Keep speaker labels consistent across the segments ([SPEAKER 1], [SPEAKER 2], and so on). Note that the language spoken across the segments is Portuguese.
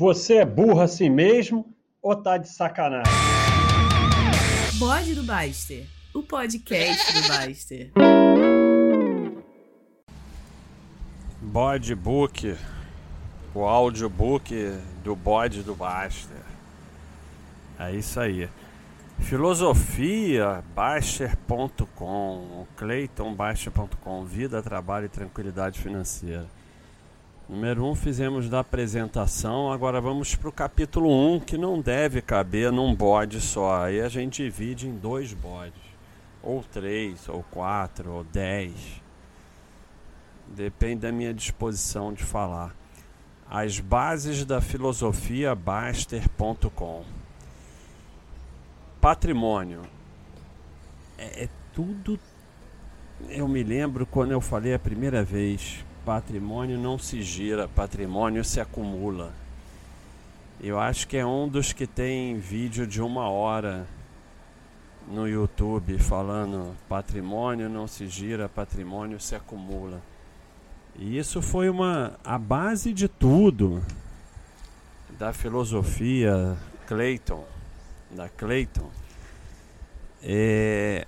[SPEAKER 1] Você é burro assim mesmo ou tá de sacanagem?
[SPEAKER 2] Bode do Baster, o podcast do Baster.
[SPEAKER 3] Bodebook, o audiobook do bode do Baster. É isso aí. Filosofia, Baster.com, CleitonBaster.com, Vida, Trabalho e Tranquilidade Financeira. Número 1 um, fizemos da apresentação, agora vamos para o capítulo 1, um, que não deve caber num bode só. Aí a gente divide em dois bodes, ou três, ou quatro, ou dez. Depende da minha disposição de falar. As bases da filosofia Baster.com. Patrimônio. É, é tudo. Eu me lembro quando eu falei a primeira vez patrimônio não se gira, patrimônio se acumula. Eu acho que é um dos que tem vídeo de uma hora no YouTube falando patrimônio não se gira, patrimônio se acumula. E isso foi uma a base de tudo da filosofia Clayton, da Clayton. É,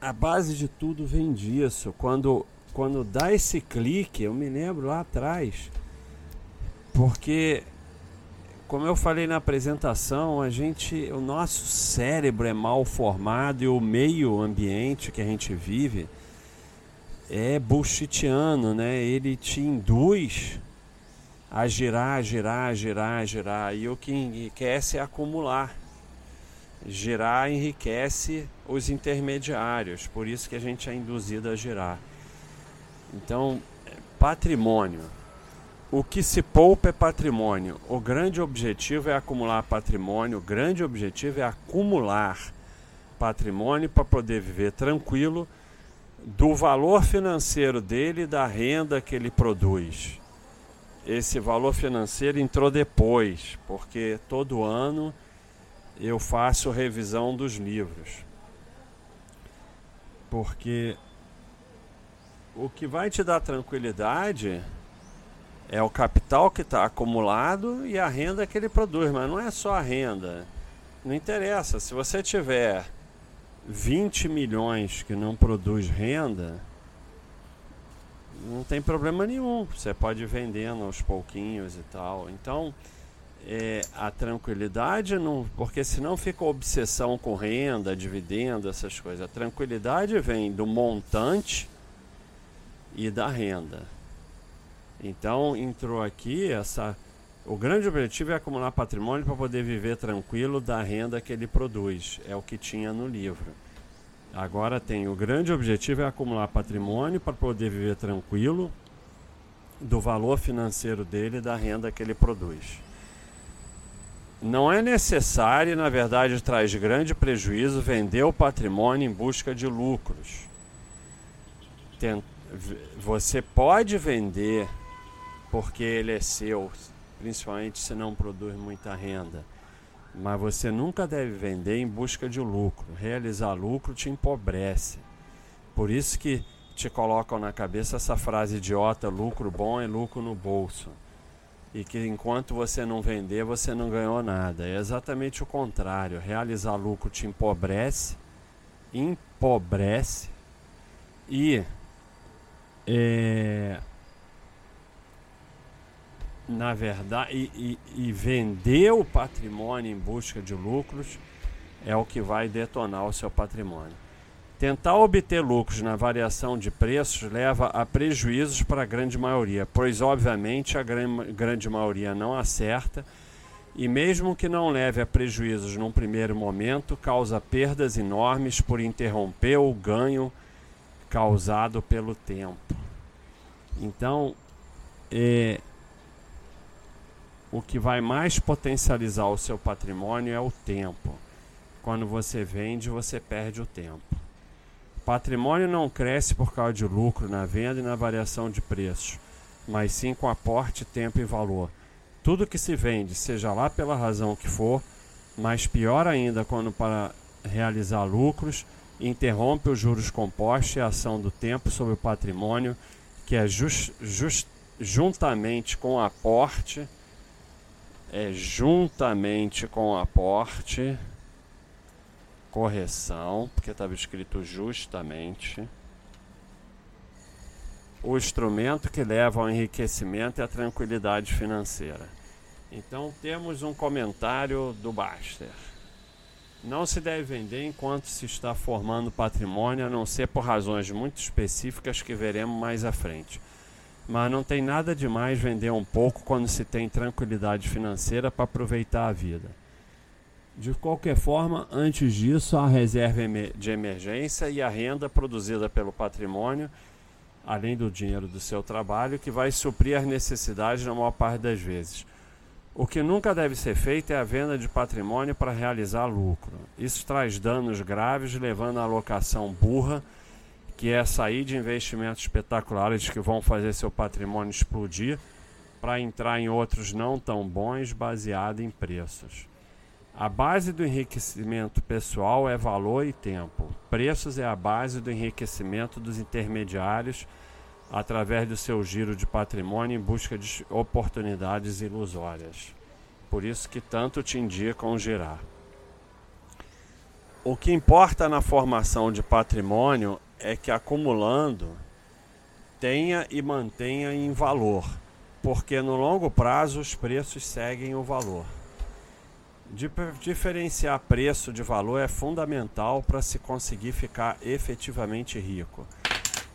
[SPEAKER 3] a base de tudo vem disso. Quando quando dá esse clique, eu me lembro lá atrás, porque como eu falei na apresentação, a gente, o nosso cérebro é mal formado e o meio ambiente que a gente vive é bullshitiano, né? Ele te induz a girar, girar, girar, girar. E o que enriquece é acumular. Girar enriquece os intermediários, por isso que a gente é induzido a girar. Então, patrimônio. O que se poupa é patrimônio. O grande objetivo é acumular patrimônio. O grande objetivo é acumular patrimônio para poder viver tranquilo do valor financeiro dele e da renda que ele produz. Esse valor financeiro entrou depois, porque todo ano eu faço revisão dos livros. Porque o que vai te dar tranquilidade é o capital que está acumulado e a renda que ele produz, mas não é só a renda. Não interessa, se você tiver 20 milhões que não produz renda, não tem problema nenhum. Você pode ir vendendo aos pouquinhos e tal. Então, é, a tranquilidade, não, porque senão fica obsessão com renda, dividendo, essas coisas. A tranquilidade vem do montante e da renda. Então entrou aqui essa. O grande objetivo é acumular patrimônio para poder viver tranquilo da renda que ele produz. É o que tinha no livro. Agora tem o grande objetivo é acumular patrimônio para poder viver tranquilo do valor financeiro dele e da renda que ele produz. Não é necessário, na verdade, traz grande prejuízo vender o patrimônio em busca de lucros. Tentar você pode vender porque ele é seu, principalmente se não produz muita renda. Mas você nunca deve vender em busca de lucro. Realizar lucro te empobrece. Por isso que te colocam na cabeça essa frase idiota: lucro bom é lucro no bolso. E que enquanto você não vender, você não ganhou nada. É exatamente o contrário. Realizar lucro te empobrece, empobrece e é, na verdade, e, e, e vender o patrimônio em busca de lucros é o que vai detonar o seu patrimônio. Tentar obter lucros na variação de preços leva a prejuízos para a grande maioria, pois, obviamente, a grande maioria não acerta e, mesmo que não leve a prejuízos num primeiro momento, causa perdas enormes por interromper o ganho causado pelo tempo. Então, é, o que vai mais potencializar o seu patrimônio é o tempo. Quando você vende, você perde o tempo. Patrimônio não cresce por causa de lucro na venda e na variação de preços, mas sim com aporte, tempo e valor. Tudo que se vende, seja lá pela razão que for, mas pior ainda quando para realizar lucros, interrompe os juros compostos e a ação do tempo sobre o patrimônio, que é just, just, juntamente com o aporte, é juntamente com aporte, correção, porque estava escrito justamente, o instrumento que leva ao enriquecimento e à tranquilidade financeira. Então temos um comentário do Baster. Não se deve vender enquanto se está formando patrimônio, a não ser por razões muito específicas que veremos mais à frente. Mas não tem nada de mais vender um pouco quando se tem tranquilidade financeira para aproveitar a vida. De qualquer forma, antes disso, a reserva de emergência e a renda produzida pelo patrimônio, além do dinheiro do seu trabalho, que vai suprir as necessidades na maior parte das vezes. O que nunca deve ser feito é a venda de patrimônio para realizar lucro. Isso traz danos graves, levando à alocação burra, que é sair de investimentos espetaculares que vão fazer seu patrimônio explodir, para entrar em outros não tão bons, baseado em preços. A base do enriquecimento pessoal é valor e tempo. Preços é a base do enriquecimento dos intermediários através do seu giro de patrimônio em busca de oportunidades ilusórias. Por isso que tanto te indicam girar. O que importa na formação de patrimônio é que acumulando tenha e mantenha em valor, porque no longo prazo os preços seguem o valor. Diferenciar preço de valor é fundamental para se conseguir ficar efetivamente rico.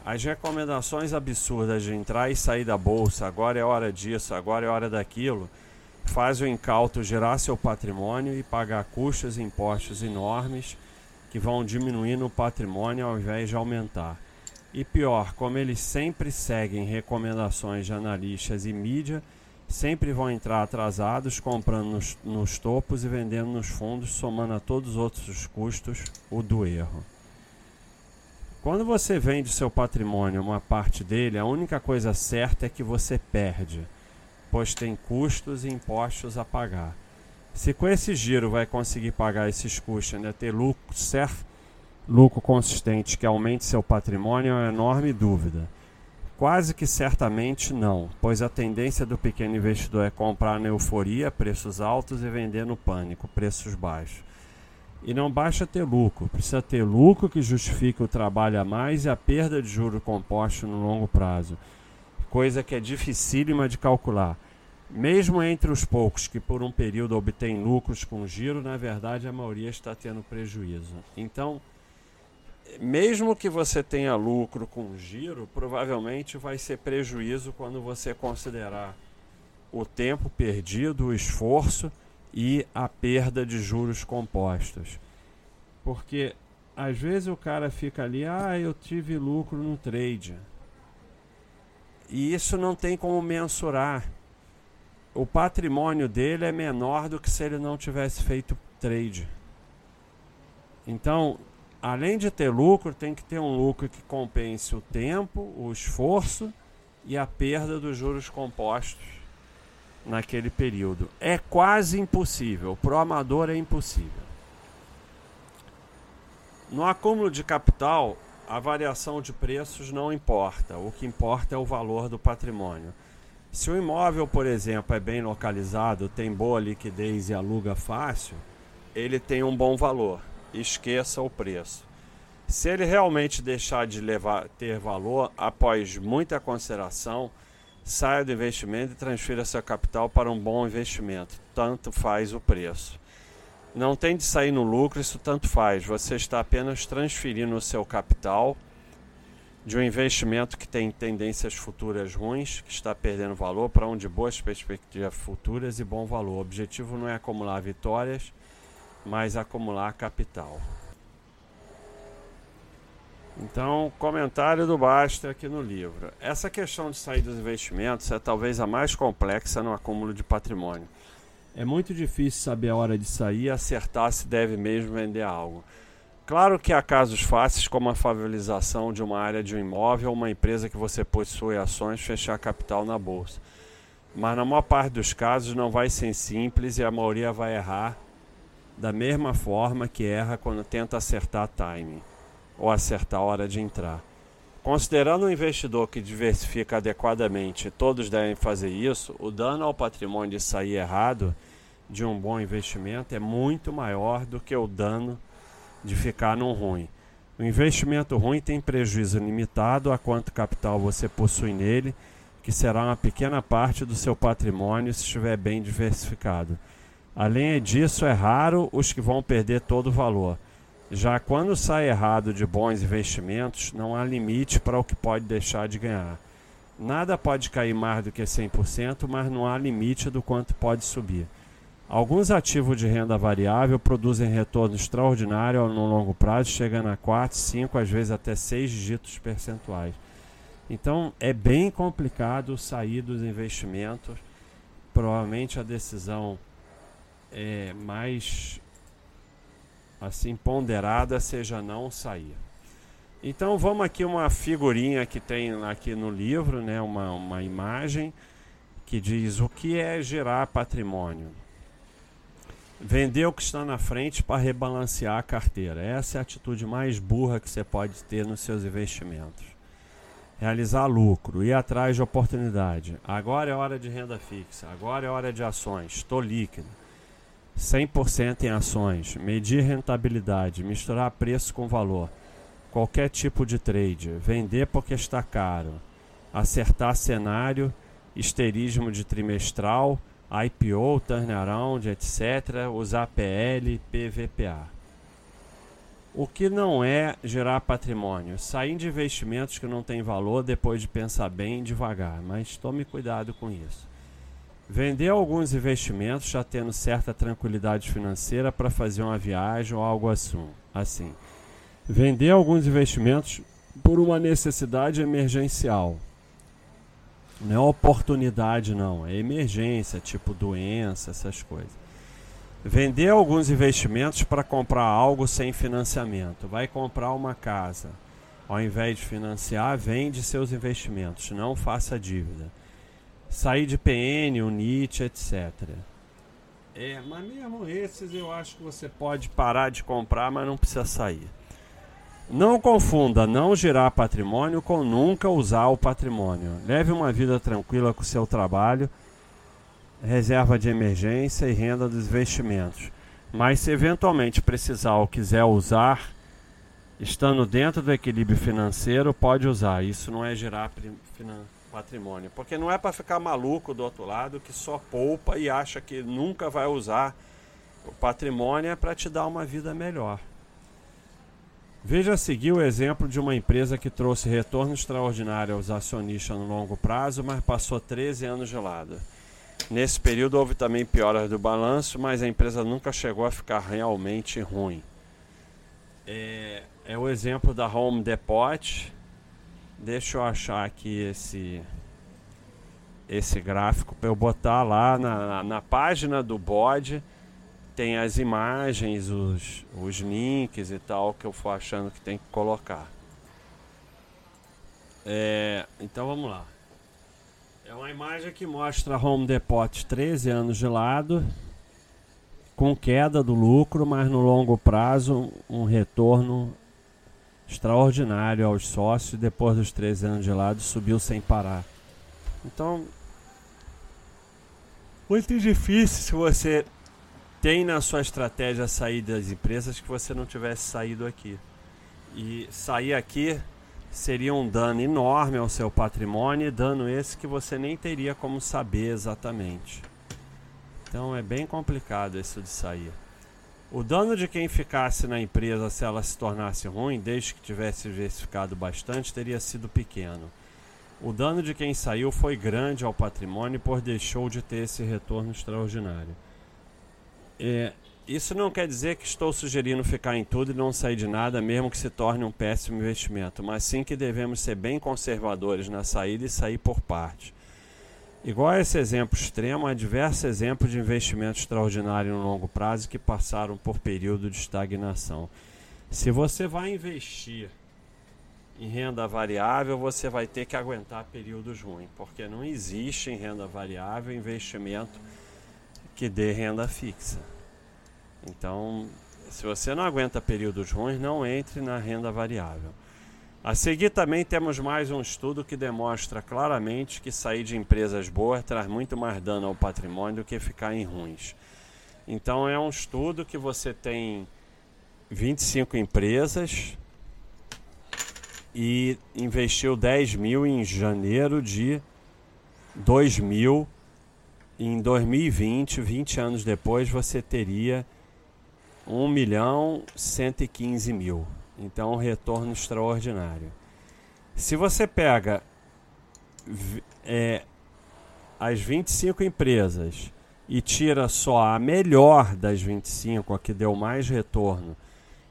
[SPEAKER 3] As recomendações absurdas de entrar e sair da bolsa, agora é hora disso, agora é hora daquilo, faz o incauto gerar seu patrimônio e pagar custos e impostos enormes que vão diminuindo o patrimônio ao invés de aumentar. E pior, como eles sempre seguem recomendações de analistas e mídia, sempre vão entrar atrasados, comprando nos, nos topos e vendendo nos fundos, somando a todos os outros custos o do erro. Quando você vende seu patrimônio, uma parte dele, a única coisa certa é que você perde, pois tem custos e impostos a pagar. Se com esse giro vai conseguir pagar esses custos e ainda ter lucro certo, lucro consistente que aumente seu patrimônio é uma enorme dúvida. Quase que certamente não, pois a tendência do pequeno investidor é comprar na euforia, preços altos e vender no pânico, preços baixos. E não basta ter lucro, precisa ter lucro que justifique o trabalho a mais e a perda de juro composto no longo prazo, coisa que é dificílima de calcular. Mesmo entre os poucos que por um período obtêm lucros com giro, na verdade a maioria está tendo prejuízo. Então, mesmo que você tenha lucro com giro, provavelmente vai ser prejuízo quando você considerar o tempo perdido, o esforço e a perda de juros compostos. Porque às vezes o cara fica ali, ah, eu tive lucro no trade. E isso não tem como mensurar. O patrimônio dele é menor do que se ele não tivesse feito trade. Então, além de ter lucro, tem que ter um lucro que compense o tempo, o esforço e a perda dos juros compostos naquele período. É quase impossível. Pro amador é impossível. No acúmulo de capital, a variação de preços não importa. O que importa é o valor do patrimônio. Se o imóvel, por exemplo, é bem localizado, tem boa liquidez e aluga fácil, ele tem um bom valor. Esqueça o preço. Se ele realmente deixar de levar, ter valor após muita consideração, saia do investimento e transfira seu capital para um bom investimento. Tanto faz o preço. Não tem de sair no lucro, isso tanto faz. Você está apenas transferindo o seu capital de um investimento que tem tendências futuras ruins, que está perdendo valor, para um de boas perspectivas futuras e bom valor. O objetivo não é acumular vitórias, mas acumular capital. Então, comentário do Basta aqui no livro. Essa questão de sair dos investimentos é talvez a mais complexa no acúmulo de patrimônio. É muito difícil saber a hora de sair e acertar se deve mesmo vender algo. Claro que há casos fáceis, como a favorização de uma área de um imóvel ou uma empresa que você possui ações fechar capital na bolsa. Mas na maior parte dos casos não vai ser simples e a maioria vai errar da mesma forma que erra quando tenta acertar timing ou acertar a hora de entrar. Considerando um investidor que diversifica adequadamente, todos devem fazer isso, o dano ao patrimônio de sair errado de um bom investimento é muito maior do que o dano de ficar num ruim. O investimento ruim tem prejuízo limitado a quanto capital você possui nele, que será uma pequena parte do seu patrimônio se estiver bem diversificado. Além disso, é raro os que vão perder todo o valor. Já quando sai errado de bons investimentos, não há limite para o que pode deixar de ganhar. Nada pode cair mais do que 100%, mas não há limite do quanto pode subir. Alguns ativos de renda variável produzem retorno extraordinário no longo prazo, chegando a 4, 5, às vezes até 6 dígitos percentuais. Então é bem complicado sair dos investimentos. Provavelmente a decisão é mais assim ponderada seja não sair. Então vamos aqui uma figurinha que tem aqui no livro, né, uma, uma imagem que diz o que é gerar patrimônio. Vender o que está na frente para rebalancear a carteira. Essa é a atitude mais burra que você pode ter nos seus investimentos. Realizar lucro, ir atrás de oportunidade. Agora é hora de renda fixa, agora é hora de ações, estou líquido 100% em ações, medir rentabilidade, misturar preço com valor, qualquer tipo de trade, vender porque está caro, acertar cenário, histerismo de trimestral, IPO, turnaround, etc., usar PL, PVPA. O que não é gerar patrimônio? Sair de investimentos que não têm valor depois de pensar bem devagar, mas tome cuidado com isso. Vender alguns investimentos já tendo certa tranquilidade financeira para fazer uma viagem ou algo assim. assim. Vender alguns investimentos por uma necessidade emergencial. Não é oportunidade, não. É emergência, tipo doença, essas coisas. Vender alguns investimentos para comprar algo sem financiamento. Vai comprar uma casa. Ao invés de financiar, vende seus investimentos. Não faça dívida sair de PN, Unite, etc. É, mas mesmo esses eu acho que você pode parar de comprar, mas não precisa sair. Não confunda não gerar patrimônio com nunca usar o patrimônio. Leve uma vida tranquila com o seu trabalho, reserva de emergência e renda dos investimentos. Mas se eventualmente precisar ou quiser usar, estando dentro do equilíbrio financeiro, pode usar. Isso não é gerar financeiro patrimônio. Porque não é para ficar maluco do outro lado que só poupa e acha que nunca vai usar o patrimônio é para te dar uma vida melhor. Veja a seguir o exemplo de uma empresa que trouxe retorno extraordinário aos acionistas no longo prazo, mas passou 13 anos gelada. Nesse período houve também pioras do balanço, mas a empresa nunca chegou a ficar realmente ruim. É, é o exemplo da Home Depot, Deixa eu achar aqui esse esse gráfico para eu botar lá na, na página do bode. Tem as imagens, os, os links e tal que eu for achando que tem que colocar. É, então vamos lá. É uma imagem que mostra Home Depot 13 anos de lado, com queda do lucro, mas no longo prazo um retorno extraordinário aos sócios. Depois dos 13 anos de lado, subiu sem parar. Então, muito difícil se você tem na sua estratégia sair das empresas que você não tivesse saído aqui. E sair aqui seria um dano enorme ao seu patrimônio, dano esse que você nem teria como saber exatamente. Então é bem complicado isso de sair. O dano de quem ficasse na empresa se ela se tornasse ruim, desde que tivesse diversificado bastante, teria sido pequeno. O dano de quem saiu foi grande ao patrimônio por deixou de ter esse retorno extraordinário. É, isso não quer dizer que estou sugerindo ficar em tudo e não sair de nada, mesmo que se torne um péssimo investimento, mas sim que devemos ser bem conservadores na saída e sair por parte. Igual a esse exemplo extremo, há diversos exemplos de investimento extraordinário no longo prazo que passaram por período de estagnação. Se você vai investir em renda variável, você vai ter que aguentar períodos ruins, porque não existe em renda variável investimento que dê renda fixa. Então, se você não aguenta períodos ruins, não entre na renda variável. A seguir também temos mais um estudo que demonstra claramente que sair de empresas boas traz muito mais dano ao patrimônio do que ficar em ruins. Então é um estudo que você tem 25 empresas e investiu 10 mil em janeiro de 2000. Em 2020, 20 anos depois, você teria 1 milhão 115 mil. Então, um retorno extraordinário. Se você pega é, as 25 empresas e tira só a melhor das 25, a que deu mais retorno,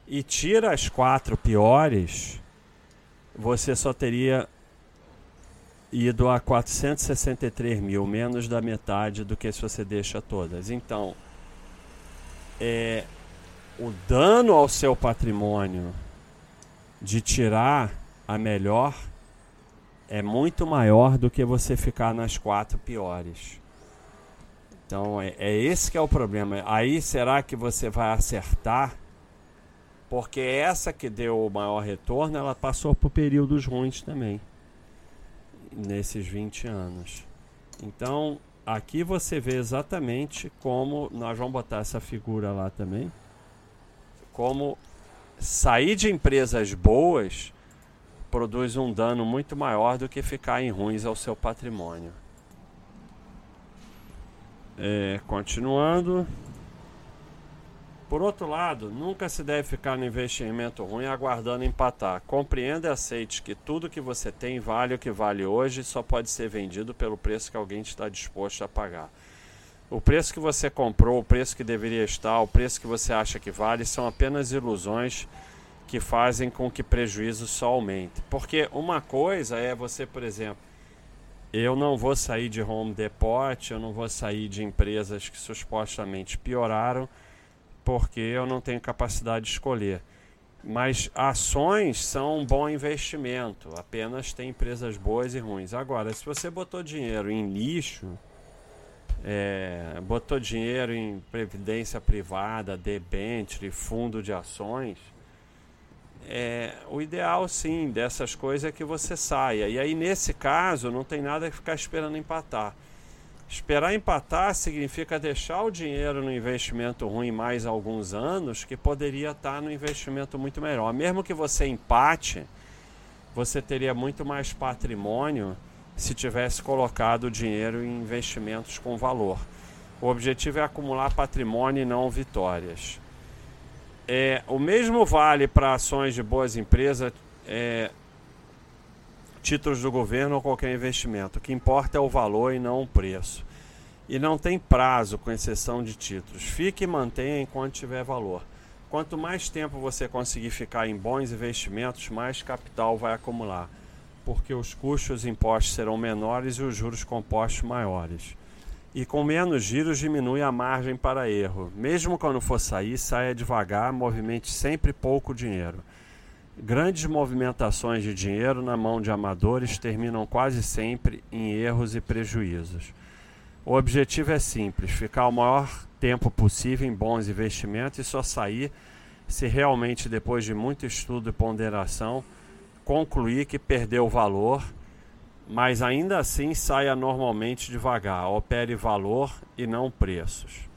[SPEAKER 3] e tira as quatro piores, você só teria ido a 463 mil, menos da metade do que se você deixa todas. Então, é, o dano ao seu patrimônio de tirar a melhor é muito maior do que você ficar nas quatro piores. Então é, é esse que é o problema. Aí será que você vai acertar porque essa que deu o maior retorno, ela passou por períodos ruins também. Nesses 20 anos. Então, aqui você vê exatamente como nós vamos botar essa figura lá também. Como sair de empresas boas produz um dano muito maior do que ficar em ruins ao seu patrimônio. É, continuando. Por outro lado, nunca se deve ficar no investimento ruim aguardando empatar. Compreenda e aceite que tudo que você tem vale o que vale hoje e só pode ser vendido pelo preço que alguém está disposto a pagar. O preço que você comprou, o preço que deveria estar, o preço que você acha que vale são apenas ilusões que fazem com que prejuízo só aumente. Porque uma coisa é você, por exemplo, eu não vou sair de Home Depot, eu não vou sair de empresas que supostamente pioraram porque eu não tenho capacidade de escolher. Mas ações são um bom investimento, apenas tem empresas boas e ruins. Agora, se você botou dinheiro em lixo, é, botou dinheiro em previdência privada, debênture, fundo de ações, é, o ideal sim dessas coisas é que você saia. E aí, nesse caso, não tem nada que ficar esperando empatar. Esperar empatar significa deixar o dinheiro no investimento ruim mais alguns anos, que poderia estar no investimento muito melhor. Mesmo que você empate, você teria muito mais patrimônio se tivesse colocado o dinheiro em investimentos com valor. O objetivo é acumular patrimônio e não vitórias. É, o mesmo vale para ações de boas empresas, é, títulos do governo ou qualquer investimento. O que importa é o valor e não o preço. E não tem prazo, com exceção de títulos. Fique e mantenha enquanto tiver valor. Quanto mais tempo você conseguir ficar em bons investimentos, mais capital vai acumular, porque os custos impostos serão menores e os juros compostos maiores. E com menos giros diminui a margem para erro. Mesmo quando for sair, saia devagar, movimente sempre pouco dinheiro. Grandes movimentações de dinheiro na mão de amadores terminam quase sempre em erros e prejuízos. O objetivo é simples: ficar o maior tempo possível em bons investimentos e só sair se realmente, depois de muito estudo e ponderação, concluir que perdeu valor, mas ainda assim saia normalmente devagar, opere valor e não preços.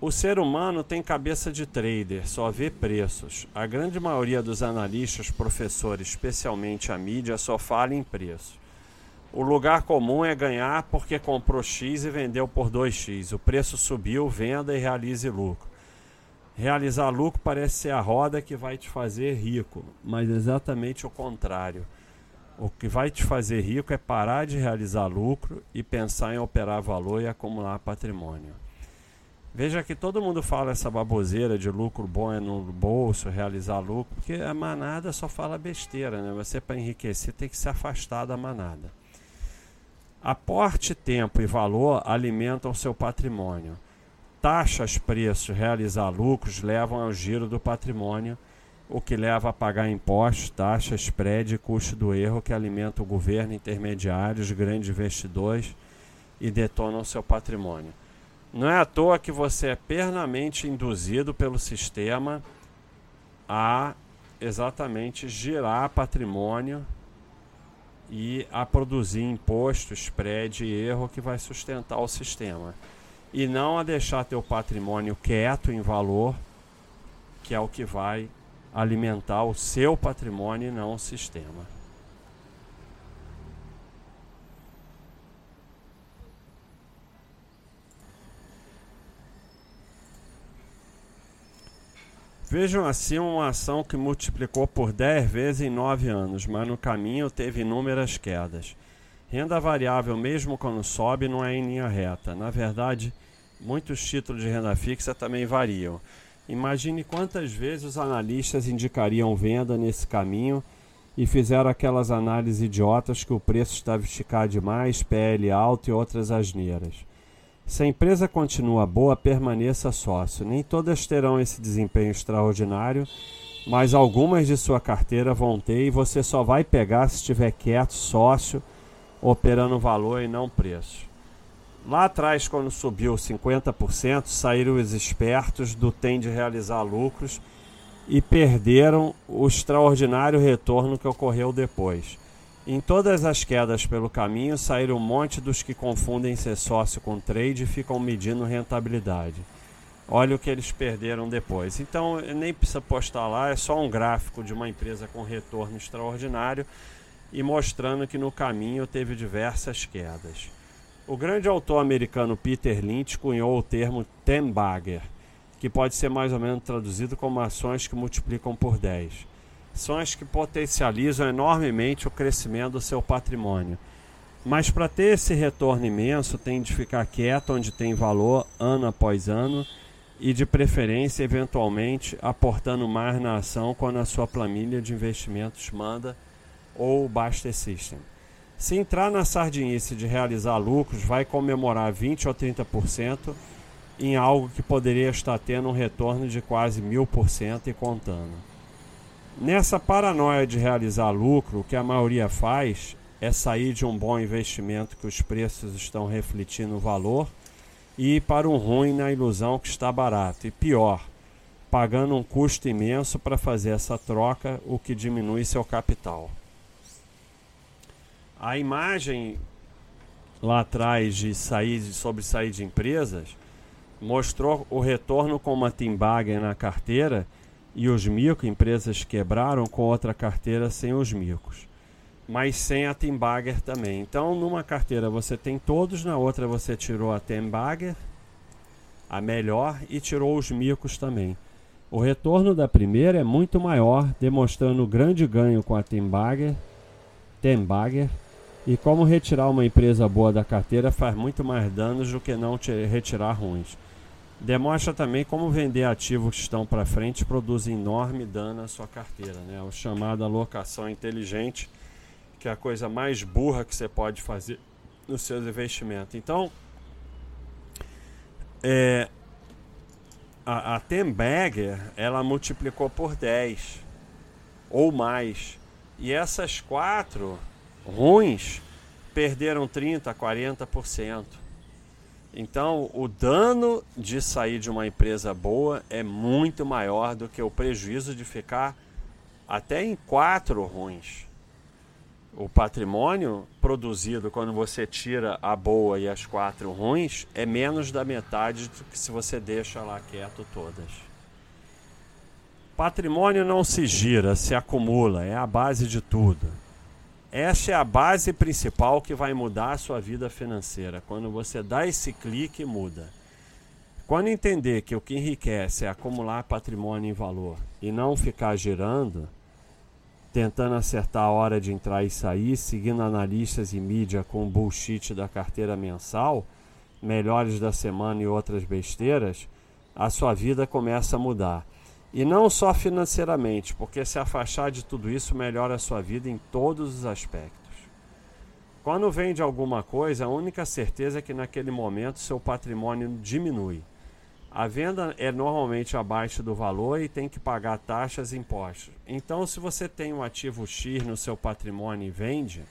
[SPEAKER 3] O ser humano tem cabeça de trader, só vê preços. A grande maioria dos analistas, professores, especialmente a mídia, só fala em preço. O lugar comum é ganhar porque comprou X e vendeu por 2X. O preço subiu, venda e realize lucro. Realizar lucro parece ser a roda que vai te fazer rico, mas exatamente o contrário. O que vai te fazer rico é parar de realizar lucro e pensar em operar valor e acumular patrimônio. Veja que todo mundo fala essa baboseira de lucro bom é no bolso, realizar lucro, porque a manada só fala besteira, né? Você para enriquecer tem que se afastar da manada. Aporte tempo e valor alimentam seu patrimônio. Taxas, preços, realizar lucros levam ao giro do patrimônio, o que leva a pagar impostos, taxas, spread e custo do erro que alimenta o governo, intermediários, grandes investidores e detonam seu patrimônio. Não é à toa que você é pernamente induzido pelo sistema a exatamente girar patrimônio e a produzir imposto, spread e erro que vai sustentar o sistema. E não a deixar teu patrimônio quieto em valor, que é o que vai alimentar o seu patrimônio e não o sistema. Vejam assim uma ação que multiplicou por 10 vezes em 9 anos, mas no caminho teve inúmeras quedas. Renda variável, mesmo quando sobe, não é em linha reta. Na verdade, muitos títulos de renda fixa também variam. Imagine quantas vezes os analistas indicariam venda nesse caminho e fizeram aquelas análises idiotas que o preço estava esticado demais, PL alto e outras asneiras. Se a empresa continua boa, permaneça sócio. Nem todas terão esse desempenho extraordinário, mas algumas de sua carteira vão ter e você só vai pegar se estiver quieto, sócio, operando valor e não preço. Lá atrás, quando subiu 50%, saíram os espertos do tem de realizar lucros e perderam o extraordinário retorno que ocorreu depois. Em todas as quedas pelo caminho, saíram um monte dos que confundem ser sócio com trade e ficam medindo rentabilidade. Olha o que eles perderam depois. Então, nem precisa postar lá, é só um gráfico de uma empresa com retorno extraordinário e mostrando que no caminho teve diversas quedas. O grande autor americano Peter Lynch cunhou o termo ten bagger, que pode ser mais ou menos traduzido como ações que multiplicam por 10 ações que potencializam enormemente o crescimento do seu patrimônio. Mas para ter esse retorno imenso, tem de ficar quieto onde tem valor ano após ano e de preferência, eventualmente, aportando mais na ação quando a sua planilha de investimentos manda ou Baster System. Se entrar na sardinice de realizar lucros, vai comemorar 20 ou 30% em algo que poderia estar tendo um retorno de quase mil por cento e contando. Nessa paranoia de realizar lucro, o que a maioria faz é sair de um bom investimento que os preços estão refletindo o valor e ir para um ruim na ilusão que está barato. E pior, pagando um custo imenso para fazer essa troca, o que diminui seu capital. A imagem lá atrás de sair sobre sair de empresas mostrou o retorno com uma Timbagen na carteira e os microempresas quebraram com outra carteira sem os micos, mas sem a Timbager também. Então, numa carteira você tem todos, na outra você tirou a Timbager, a melhor, e tirou os micos também. O retorno da primeira é muito maior, demonstrando grande ganho com a Timbager, Tembager, e como retirar uma empresa boa da carteira faz muito mais danos do que não retirar ruins. Demonstra também como vender ativos que estão para frente produz enorme dano à sua carteira, né? O chamado alocação inteligente, que é a coisa mais burra que você pode fazer nos seus investimentos. Então, é, a, a Temberger, ela multiplicou por 10 ou mais. E essas quatro ruins perderam 30, 40%. Então, o dano de sair de uma empresa boa é muito maior do que o prejuízo de ficar até em quatro ruins. O patrimônio produzido quando você tira a boa e as quatro ruins é menos da metade do que se você deixa lá quieto todas. Patrimônio não se gira, se acumula, é a base de tudo. Essa é a base principal que vai mudar a sua vida financeira. Quando você dá esse clique, muda. Quando entender que o que enriquece é acumular patrimônio em valor e não ficar girando, tentando acertar a hora de entrar e sair, seguindo analistas e mídia com o bullshit da carteira mensal, melhores da semana e outras besteiras, a sua vida começa a mudar. E não só financeiramente, porque se afastar de tudo isso melhora a sua vida em todos os aspectos. Quando vende alguma coisa, a única certeza é que naquele momento seu patrimônio diminui. A venda é normalmente abaixo do valor e tem que pagar taxas e impostos. Então, se você tem um ativo X no seu patrimônio e vende,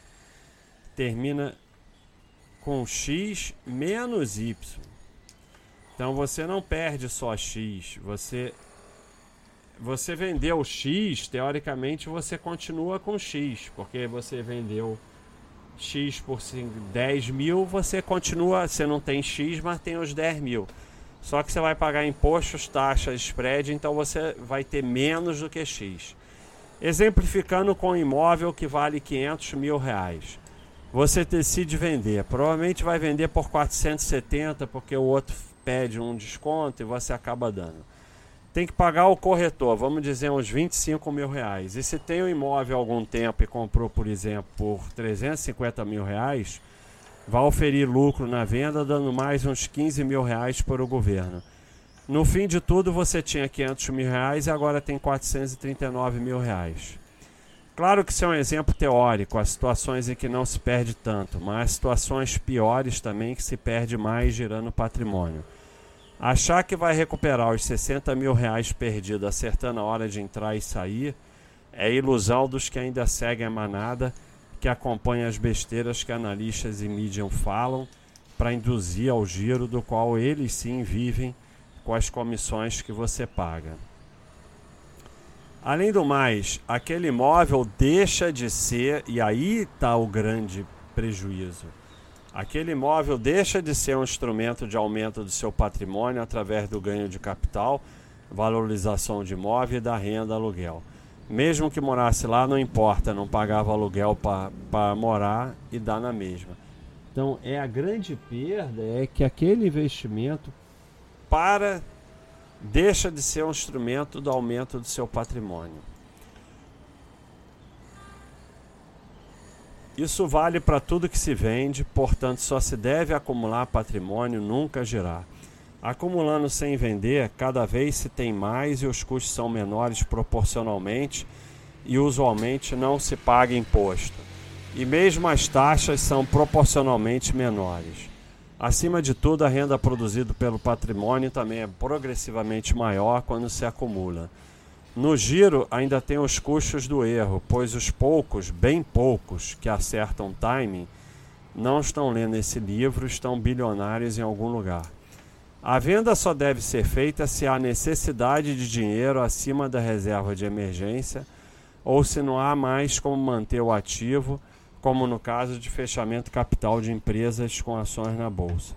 [SPEAKER 3] termina com X menos Y. Então você não perde só X, você você vendeu X, teoricamente você continua com X, porque você vendeu X por 10 mil, você continua, você não tem X, mas tem os 10 mil. Só que você vai pagar impostos, taxas, spread, então você vai ter menos do que X. Exemplificando com um imóvel que vale 500 mil reais. Você decide vender. Provavelmente vai vender por 470 porque o outro pede um desconto e você acaba dando. Tem que pagar o corretor, vamos dizer uns 25 mil reais. E se tem um imóvel há algum tempo e comprou, por exemplo, por 350 mil reais, vai oferir lucro na venda, dando mais uns 15 mil reais para o governo. No fim de tudo, você tinha 500 mil reais e agora tem 439 mil reais. Claro que isso é um exemplo teórico, há situações em que não se perde tanto, mas há situações piores também que se perde mais girando patrimônio. Achar que vai recuperar os 60 mil reais perdidos acertando a hora de entrar e sair é ilusão dos que ainda seguem a manada que acompanha as besteiras que analistas e mídia falam para induzir ao giro do qual eles sim vivem com as comissões que você paga. Além do mais, aquele imóvel deixa de ser, e aí está o grande prejuízo. Aquele imóvel deixa de ser um instrumento de aumento do seu patrimônio através do ganho de capital, valorização de imóvel e da renda aluguel mesmo que morasse lá, não importa, não pagava aluguel para morar e dá na mesma. Então, é a grande perda é que aquele investimento para deixa de ser um instrumento do aumento do seu patrimônio. Isso vale para tudo que se vende, portanto, só se deve acumular patrimônio, nunca girar. Acumulando sem vender, cada vez se tem mais e os custos são menores proporcionalmente e usualmente não se paga imposto. E mesmo as taxas são proporcionalmente menores. Acima de tudo, a renda produzida pelo patrimônio também é progressivamente maior quando se acumula. No giro, ainda tem os custos do erro, pois os poucos, bem poucos, que acertam timing, não estão lendo esse livro, estão bilionários em algum lugar. A venda só deve ser feita se há necessidade de dinheiro acima da reserva de emergência ou se não há mais como manter o ativo, como no caso de fechamento capital de empresas com ações na bolsa.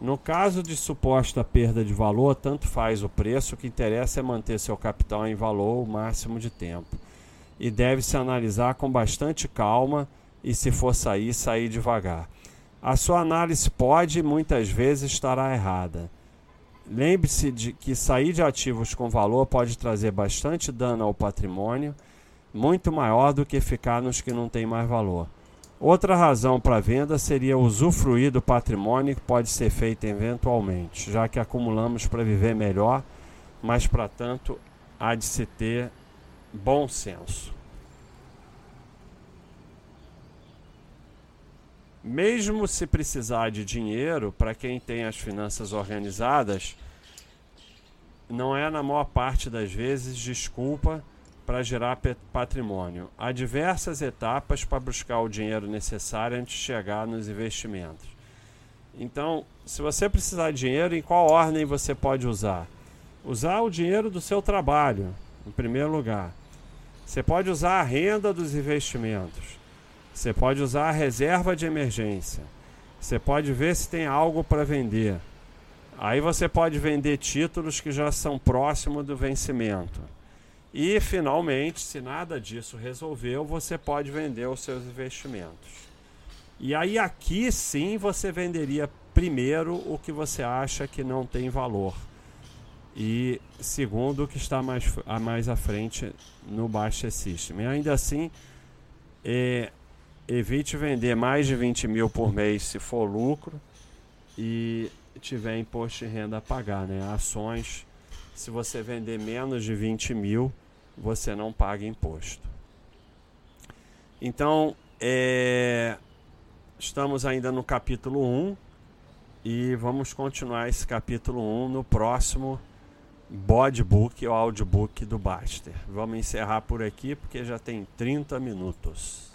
[SPEAKER 3] No caso de suposta perda de valor, tanto faz o preço, o que interessa é manter seu capital em valor o máximo de tempo. E deve-se analisar com bastante calma e, se for sair, sair devagar. A sua análise pode muitas vezes estará errada. Lembre-se de que sair de ativos com valor pode trazer bastante dano ao patrimônio, muito maior do que ficar nos que não têm mais valor. Outra razão para venda seria usufruir do patrimônio que pode ser feito eventualmente, já que acumulamos para viver melhor, mas para tanto há de se ter bom senso. mesmo se precisar de dinheiro, para quem tem as finanças organizadas, não é na maior parte das vezes desculpa para gerar patrimônio. Há diversas etapas para buscar o dinheiro necessário antes de chegar nos investimentos. Então, se você precisar de dinheiro, em qual ordem você pode usar? Usar o dinheiro do seu trabalho, em primeiro lugar. Você pode usar a renda dos investimentos. Você pode usar a reserva de emergência. Você pode ver se tem algo para vender. Aí você pode vender títulos que já são próximos do vencimento. E finalmente, se nada disso resolveu, você pode vender os seus investimentos. E aí aqui sim você venderia primeiro o que você acha que não tem valor. E segundo o que está mais, mais à frente no Baixa System. E ainda assim, é, evite vender mais de 20 mil por mês se for lucro e tiver imposto de renda a pagar, né? Ações, se você vender menos de 20 mil, você não paga imposto. Então, é, estamos ainda no capítulo 1 e vamos continuar esse capítulo 1 no próximo Bodbook ou Audiobook do Baster. Vamos encerrar por aqui porque já tem 30 minutos.